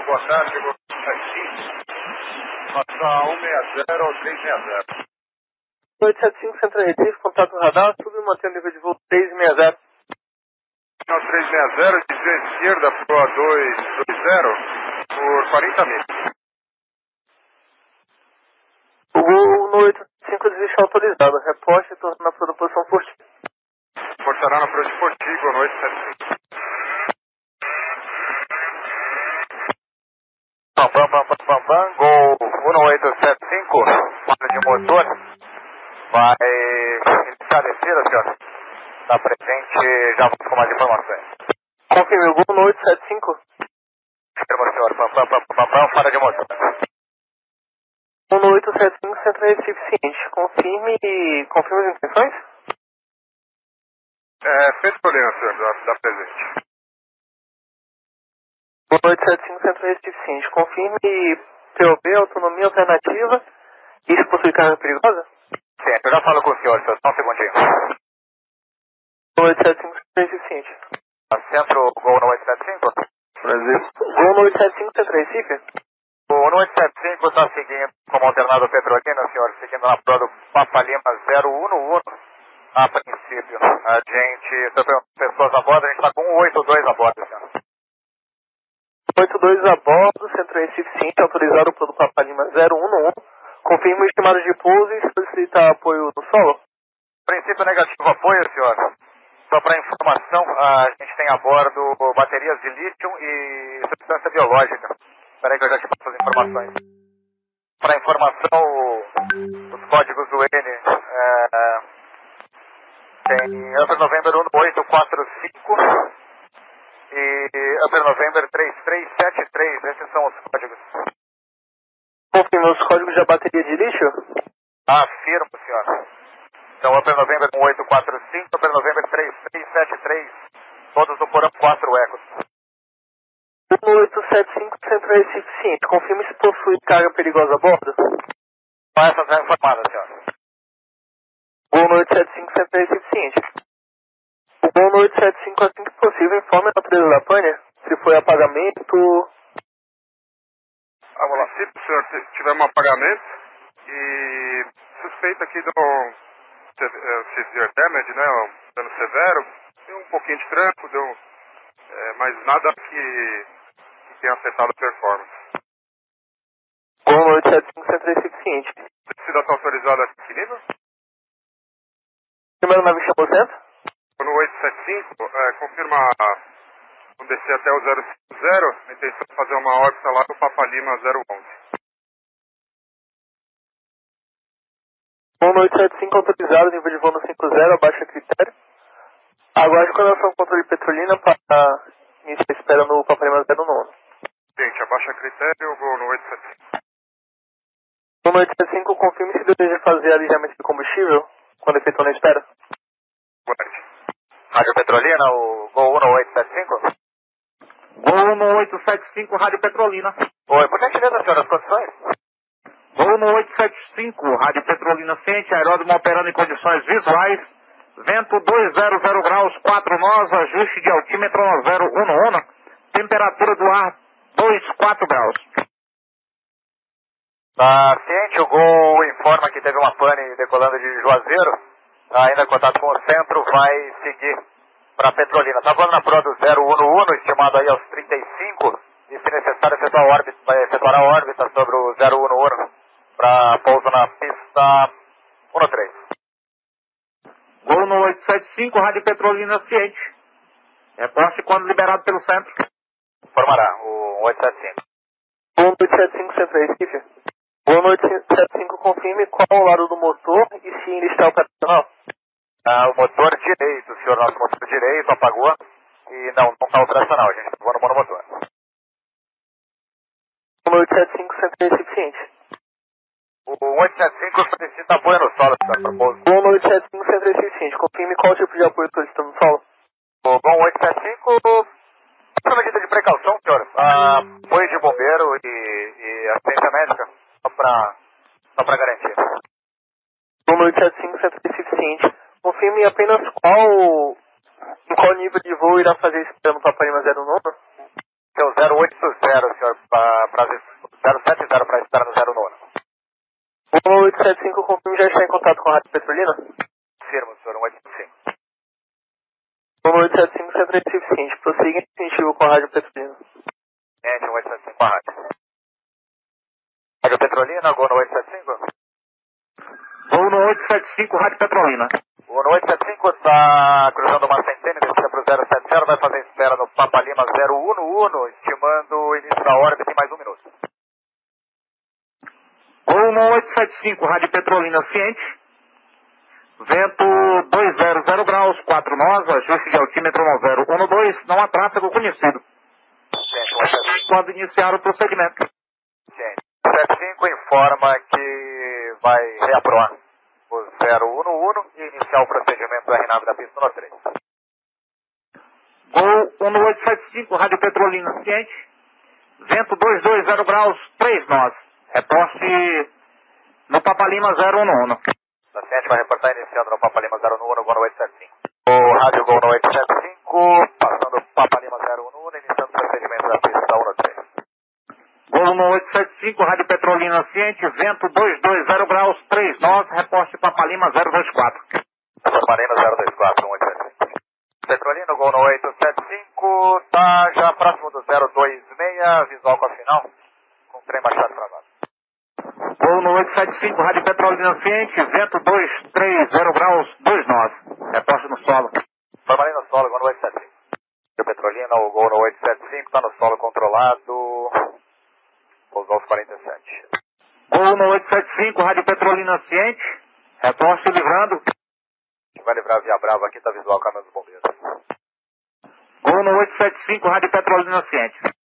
Bom, boa tarde, chegou Passa 160 ou 360. 875 Centro Recife, contato radar, sube e mantém o nível de voo 360. Não, 360, desvio esquerda pro 220 por 40 mil. O voo no 85 desiste autorizado, reposte e torna na sua posição forte. Portará na Pro Esportivo, no 875. Pam, pam, pam, pam, pam, pam, Gol 1875, falha de motor, vai iniciar a descida, senhor. Está presente, já vamos com mais informações. Confirme o no 875. Confirma, senhor, pam, pam, pam, pam, pam, falha de motor. Voo no 875 Centro Recife ciente. Confirme confirme as intenções? É, Petrolina, senhor, da, da presente. No 875 Centro Recife ciente. Confirme POB, autonomia alternativa. Isso possui carga perigosa? Sim, eu já falo com o senhor, senhor, só um segundinho. Voo no 875 Centro Recife ciente. Centro, gol no 875? Brasil. Voo no 875 Centro Recife? O 1875 está seguindo como alternado Petrolina, senhor, seguindo na prova do Papa Lima 011. A princípio, a gente, eu pessoas a bordo, a gente está com 182 a bordo, senhor. 82 a bordo, Centro Recife ciente, autorizado pelo Papa Lima 011. Confirma o estimado de pouso e solicita apoio no solo? Princípio negativo apoio, senhor. Só para informação, a gente tem a bordo baterias de lítio e substância biológica. Espera aí que eu já te passo as informações. Para informação, os códigos do N é, tem Upper November 1845 e Upper November 3373. Esses são os códigos. Confirma os códigos da bateria de lixo? Afirmo, senhor. Então, Upper November 1845, Upper November 3373, todos no porão 4 ecos. 1875 Centro Recife ciente. Confirme se possui carga perigosa a bordo? Só essas é informadas, senhor. Gol no 875 Centro Recife ciente. O gol no 875 assim que possível informe a natureza da pane. Se foi apagamento... Ah, vamos lá. Se o senhor tiver um apagamento e suspeita aqui do se- eh, severe damage, né, um dano severo, deu um pouquinho de tranco, deu, eh, mas nada que, que tenha afetado a performance. Gol no 875 Centro Recife ciente. A descida está autorizada a que nível? Primeiro nave chamou centro? No 875, eh, confirma um descer até o 050, a intenção é fazer uma órbita lá no Papa Lima 011. Gol no 875 autorizado, nível de voo no 50, abaixo a critério. Aguarde coordenação controle petrolina para iniciar a espera no Paparema 09. Gente, abaixa critério, vou no 875. Gol no 875 confirme se deseja fazer alijamento de combustível quando efetuando a espera. Guarde. Rádio Petrolina, o Gol 1875? Gol no 875, Rádio Petrolina. Oi, por gentileza, senhor, as condições? Gol no 875, Rádio Petrolina Ciente, aeródromo operando em condições visuais. Vento 200 graus, 4 nós, ajuste de altímetro 011. Temperatura do ar 24 graus. Tá ciente, o Gol informa que teve uma pane decolando de Juazeiro. Tá ainda em contato com o centro, vai seguir para Petrolina. Tá voando na prova do 011, estimado aí aos 35. E se necessário, efetuar efetuar a órbita sobre o 011 para pouso na pista 13. Gol no 875, Rádio Petrolina Ciente. Reporte quando liberado pelo centro. Informará o 875. Gol no 875 Centro Recife. Gol no 875 confirme qual o lado do motor e se ainda está operacional. Ah, o motor direito, senhor, nosso motor direito apagou e não não está operacional, a gente está voando no monomotor. Gol no 875 Centro Recife ciente. O 875 solicita apoio no solo, senhor, para pouso. Gol no 875 Centro Recife ciente. Confirme qual tipo de apoio solicitando no solo. O Gol 875, por medida de precaução, senhor, ah, apoio de bombeiro e, e assistência médica, só para só pra garantir. No 875 Centro Recife ciente. Confirme apenas qual... Em qual nível de voo irá fazer esse plano para Parima 09? seu 080, senhor, para 070 para estar no 09. O 875 confirma já está em contato com a Rádio Petrolina? Firmo, senhor, 185. O 875 sempre é seguinte, prossiga em definitivo com a Rádio Petrolina. Gente, 185 a rádio. Rádio Petrolina, gol no 875? Voo no 875, Rádio Petrolina. No 875 está cruzando uma centena, descida para o 070, vai fazer espera no Papa Lima 011, estimando o início da órbita em mais um minuto. Voo no 875, Rádio Petrolina ciente. Vento 200 graus, 4 nós, ajuste de altímetro no 012, não há tráfego conhecido. Gente, 175. Quando iniciar o procedimento. Gente, 75 informa que vai reaprovar o 011 e iniciar o procedimento da RNAV da pista no 3. Gol 1875, Rádio Petrolina ciente. Vento 220 graus, 3 nós. Reposte no Papalima 011. Da vai reportar iniciando no Papa Lima 011, gol no 875. O rádio gol no 875, passando o Papa Lima 011, iniciando o procedimento da pista 13. Gol no 875, Rádio Petrolina ciente. Vento 220 graus, 3 nós. Reposte Papalima 024. Papa Lima 024, 185. Petrolino, gol no 875, tá já próximo do 026, visual com a final, com o trem baixado travado. Gol no 875, Rádio Petrolina ciente. Vento 230 graus, 2 nós. Reposte no solo. Formalina no solo, gol no 875. O Petrolina, o gol no 875, tá no solo controlado, pousou aos 47. Gol no 875, Rádio Petrolina ciente. Reposte livrando. Vai livrar Via Brava aqui, tá visual caminho dos bombeiros. Gol no 875, Rádio Petrolina ciente.